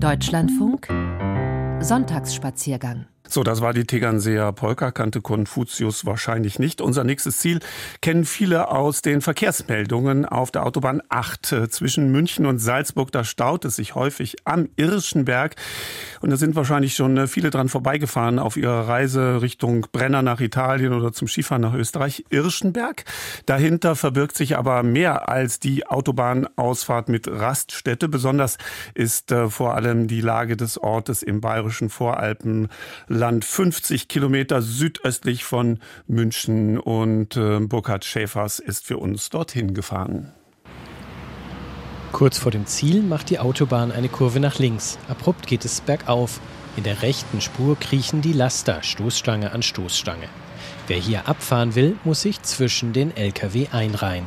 Deutschlandfunk Sonntagsspaziergang so, das war die Tegernseer Polka, kannte Konfuzius wahrscheinlich nicht. Unser nächstes Ziel kennen viele aus den Verkehrsmeldungen auf der Autobahn 8 äh, zwischen München und Salzburg. Da staut es sich häufig am Irschenberg. Und da sind wahrscheinlich schon äh, viele dran vorbeigefahren auf ihrer Reise Richtung Brenner nach Italien oder zum Skifahren nach Österreich. Irschenberg. Dahinter verbirgt sich aber mehr als die Autobahnausfahrt mit Raststätte. Besonders ist äh, vor allem die Lage des Ortes im bayerischen Voralpen Land 50 Kilometer südöstlich von München. Und äh, Burkhard Schäfers ist für uns dorthin gefahren. Kurz vor dem Ziel macht die Autobahn eine Kurve nach links. Abrupt geht es bergauf. In der rechten Spur kriechen die Laster Stoßstange an Stoßstange. Wer hier abfahren will, muss sich zwischen den Lkw einreihen.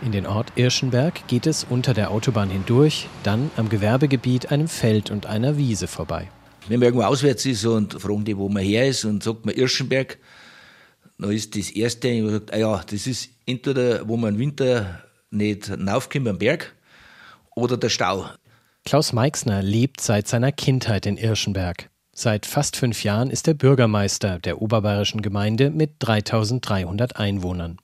In den Ort Irschenberg geht es unter der Autobahn hindurch, dann am Gewerbegebiet, einem Feld und einer Wiese vorbei. Wenn man irgendwo auswärts ist und fragen die, wo man her ist und sagt man Irschenberg, dann ist das Erste, ich sagt, ah ja, das ist entweder, wo man im Winter nicht raufkommt am Berg oder der Stau. Klaus Meixner lebt seit seiner Kindheit in Irschenberg. Seit fast fünf Jahren ist er Bürgermeister der oberbayerischen Gemeinde mit 3300 Einwohnern.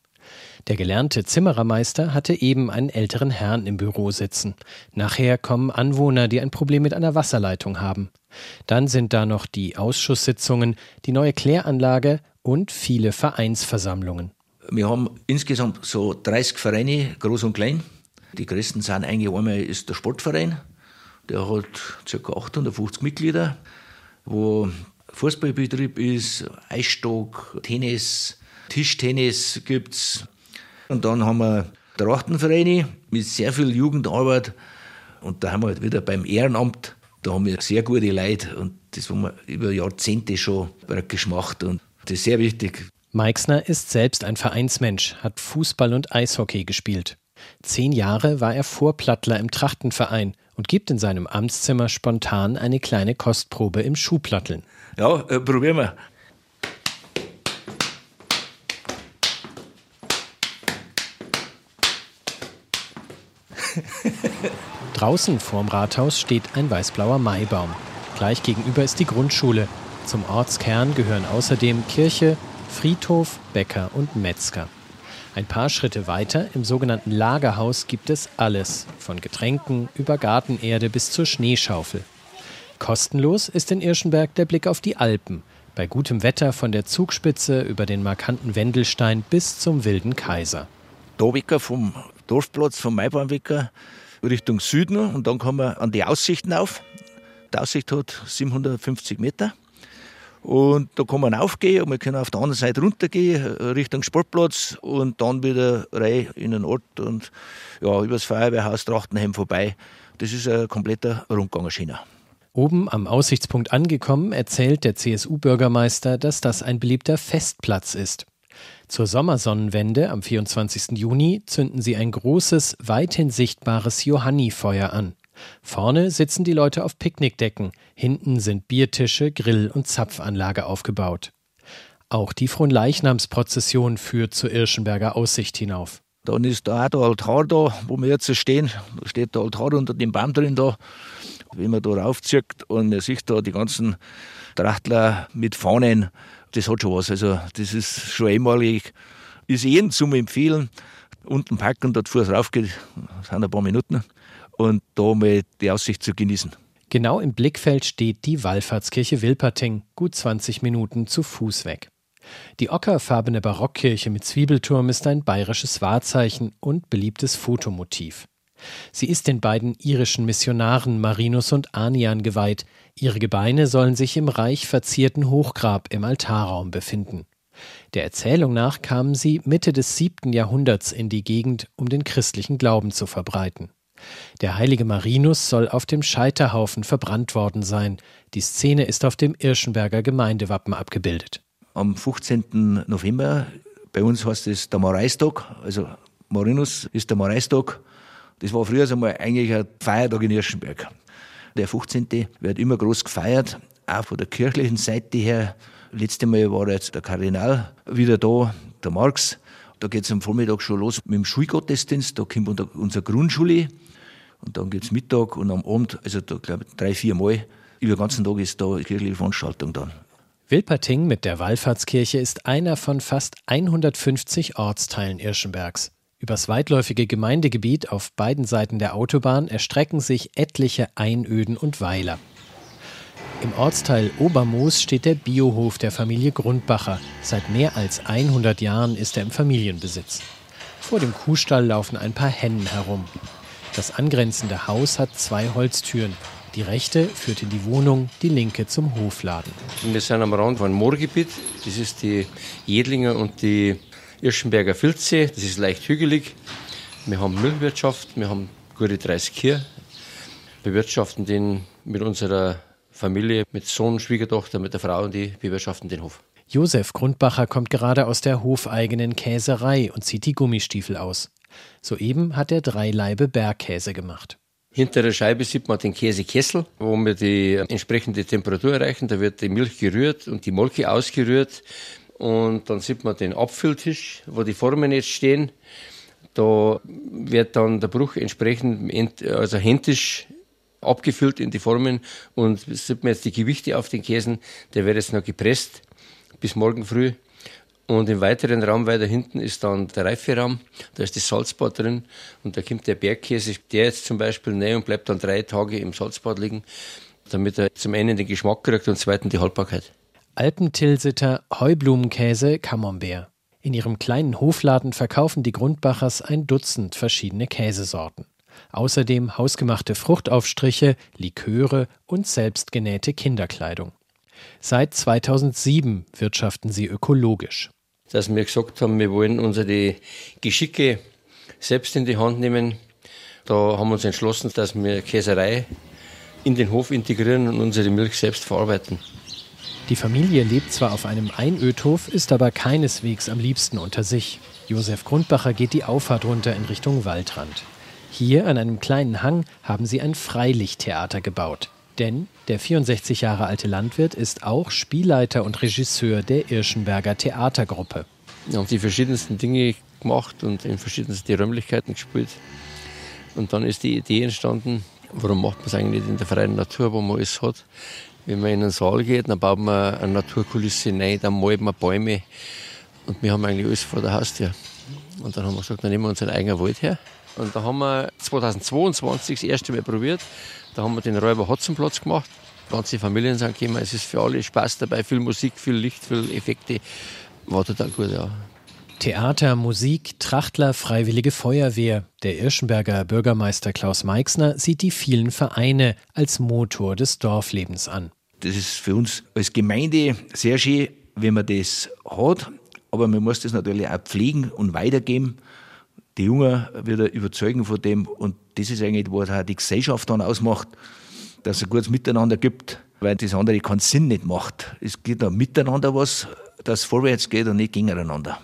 Der gelernte Zimmerermeister hatte eben einen älteren Herrn im Büro sitzen. Nachher kommen Anwohner, die ein Problem mit einer Wasserleitung haben. Dann sind da noch die Ausschusssitzungen, die neue Kläranlage und viele Vereinsversammlungen. Wir haben insgesamt so 30 Vereine, groß und klein. Die größten sind eigentlich einmal ist der Sportverein, der hat ca. 850 Mitglieder, wo Fußballbetrieb ist, Eisstock, Tennis, Tischtennis gibt es. Und dann haben wir Trachtenvereine mit sehr viel Jugendarbeit. Und da haben wir halt wieder beim Ehrenamt, da haben wir sehr gute Leute und das haben wir über Jahrzehnte schon praktisch gemacht und das ist sehr wichtig. Meixner ist selbst ein Vereinsmensch, hat Fußball und Eishockey gespielt. Zehn Jahre war er Vorplattler im Trachtenverein und gibt in seinem Amtszimmer spontan eine kleine Kostprobe im Schuhplatteln. Ja, äh, probieren wir. Draußen vorm Rathaus steht ein weißblauer Maibaum. Gleich gegenüber ist die Grundschule. Zum Ortskern gehören außerdem Kirche, Friedhof, Bäcker und Metzger. Ein paar Schritte weiter im sogenannten Lagerhaus gibt es alles, von Getränken über Gartenerde bis zur Schneeschaufel. Kostenlos ist in Irschenberg der Blick auf die Alpen, bei gutem Wetter von der Zugspitze über den markanten Wendelstein bis zum wilden Kaiser. Da vom Dorfplatz vom Maibaumwecker Richtung Süden und dann kommen wir an die Aussichten auf. Die Aussicht hat 750 Meter. Und da kann man aufgehen und wir können auf der anderen Seite runtergehen, Richtung Sportplatz und dann wieder rein in den Ort und ja, übers Feuerwehrhaus Trachtenheim vorbei. Das ist ein kompletter Rundgang China. Oben am Aussichtspunkt angekommen, erzählt der CSU-Bürgermeister, dass das ein beliebter Festplatz ist. Zur Sommersonnenwende am 24. Juni zünden sie ein großes, weithin sichtbares Johannifeuer an. Vorne sitzen die Leute auf Picknickdecken, hinten sind Biertische, Grill- und Zapfanlage aufgebaut. Auch die Fronleichnamsprozession führt zur Irschenberger Aussicht hinauf. Dann ist da auch der Altar da, wo wir jetzt stehen. Da steht der Altar unter dem Baum drin da. Wenn man da raufzieht und man sieht da die ganzen Trachtler mit Fahnen, das hat schon was. Also das ist schon einmalig. Ist jedem zum Empfehlen. Unten parken, dort Fuß raufgeht, sind ein paar Minuten. Und da mal die Aussicht zu genießen. Genau im Blickfeld steht die Wallfahrtskirche Wilperting, gut 20 Minuten zu Fuß weg. Die ockerfarbene Barockkirche mit Zwiebelturm ist ein bayerisches Wahrzeichen und beliebtes Fotomotiv. Sie ist den beiden irischen Missionaren Marinus und Anian geweiht. Ihre Gebeine sollen sich im reich verzierten Hochgrab im Altarraum befinden. Der Erzählung nach kamen sie Mitte des siebten Jahrhunderts in die Gegend, um den christlichen Glauben zu verbreiten. Der heilige Marinus soll auf dem Scheiterhaufen verbrannt worden sein. Die Szene ist auf dem Irschenberger Gemeindewappen abgebildet. Am 15. November, bei uns heißt es der Mareistag, also Marinus ist der Mareistag das war früher einmal eigentlich ein Feiertag in Irschenberg. Der 15. wird immer groß gefeiert, auch von der kirchlichen Seite her. Letztes Mal war jetzt der Kardinal wieder da, der Marx. Da geht es am Vormittag schon los mit dem Schulgottesdienst. Da kommt unsere Grundschule. Und dann gibt es Mittag und am Abend, also da glaube ich drei, vier Mal, über den ganzen Tag ist da kirchliche Veranstaltung dann. Wilperting mit der Wallfahrtskirche ist einer von fast 150 Ortsteilen Irschenbergs. Übers weitläufige Gemeindegebiet auf beiden Seiten der Autobahn erstrecken sich etliche Einöden und Weiler. Im Ortsteil Obermoos steht der Biohof der Familie Grundbacher. Seit mehr als 100 Jahren ist er im Familienbesitz. Vor dem Kuhstall laufen ein paar Hennen herum. Das angrenzende Haus hat zwei Holztüren. Die rechte führt in die Wohnung, die linke zum Hofladen. Wir sind am Rand von Moorgebiet. Das ist die Jedlinger und die Irschenberger Filzsee. Das ist leicht hügelig. Wir haben Milchwirtschaft, wir haben gute 30 Kühe. Wir bewirtschaften den mit unserer Familie, mit Sohn, Schwiegertochter, mit der Frau und die bewirtschaften den Hof. Josef Grundbacher kommt gerade aus der hofeigenen Käserei und zieht die Gummistiefel aus. Soeben hat er drei Laibe Bergkäse gemacht. Hinter der Scheibe sieht man den Käsekessel, wo wir die entsprechende Temperatur erreichen. Da wird die Milch gerührt und die Molke ausgerührt. Und dann sieht man den Abfülltisch, wo die Formen jetzt stehen. Da wird dann der Bruch entsprechend, also händisch abgefüllt in die Formen und sieht man jetzt die Gewichte auf den Käsen. Der wird jetzt noch gepresst bis morgen früh. Und im weiteren Raum weiter hinten ist dann der Reiferaum, da ist das Salzbad drin und da kommt der Bergkäse, der jetzt zum Beispiel näher und bleibt dann drei Tage im Salzbad liegen, damit er zum einen den Geschmack kriegt und zum zweiten die Haltbarkeit. Alpentilsiter Heublumenkäse Camembert. In ihrem kleinen Hofladen verkaufen die Grundbachers ein Dutzend verschiedene Käsesorten. Außerdem hausgemachte Fruchtaufstriche, Liköre und selbstgenähte Kinderkleidung. Seit 2007 wirtschaften sie ökologisch. Dass wir gesagt haben, wir wollen unsere Geschicke selbst in die Hand nehmen. Da haben wir uns entschlossen, dass wir Käserei in den Hof integrieren und unsere Milch selbst verarbeiten. Die Familie lebt zwar auf einem Einödhof, ist aber keineswegs am liebsten unter sich. Josef Grundbacher geht die Auffahrt runter in Richtung Waldrand. Hier an einem kleinen Hang haben sie ein Freilichttheater gebaut. Denn der 64 Jahre alte Landwirt ist auch Spielleiter und Regisseur der Irschenberger Theatergruppe. Wir haben die verschiedensten Dinge gemacht und in verschiedensten Räumlichkeiten gespielt. Und dann ist die Idee entstanden, warum macht man es eigentlich nicht in der freien Natur, wo man alles hat. Wenn man in einen Saal geht, dann baut man eine Naturkulisse rein, dann malt man Bäume. Und wir haben eigentlich alles vor der Haustür. Und dann haben wir gesagt, dann nehmen wir unseren eigenen Wald her. Und da haben wir 2022 das erste Mal probiert. Da haben wir den Räuber Hotzenplatz gemacht. Ganze Familien sind gekommen. Es ist für alle Spaß dabei, viel Musik, viel Licht, viel Effekte. War total gut, ja. Theater, Musik, Trachtler, Freiwillige Feuerwehr. Der Irschenberger Bürgermeister Klaus Meixner sieht die vielen Vereine als Motor des Dorflebens an. Das ist für uns als Gemeinde sehr schön, wenn man das hat. Aber man muss das natürlich auch pflegen und weitergeben die Jungen wieder überzeugen von dem. Und das ist eigentlich, was auch die Gesellschaft dann ausmacht, dass es ein gutes Miteinander gibt, weil das andere keinen Sinn nicht macht. Es geht da miteinander was, dass es vorwärts geht und nicht gegeneinander.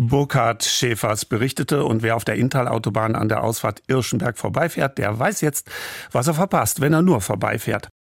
Burkhard Schäfers berichtete und wer auf der Inntal-Autobahn an der Ausfahrt Irschenberg vorbeifährt, der weiß jetzt, was er verpasst, wenn er nur vorbeifährt.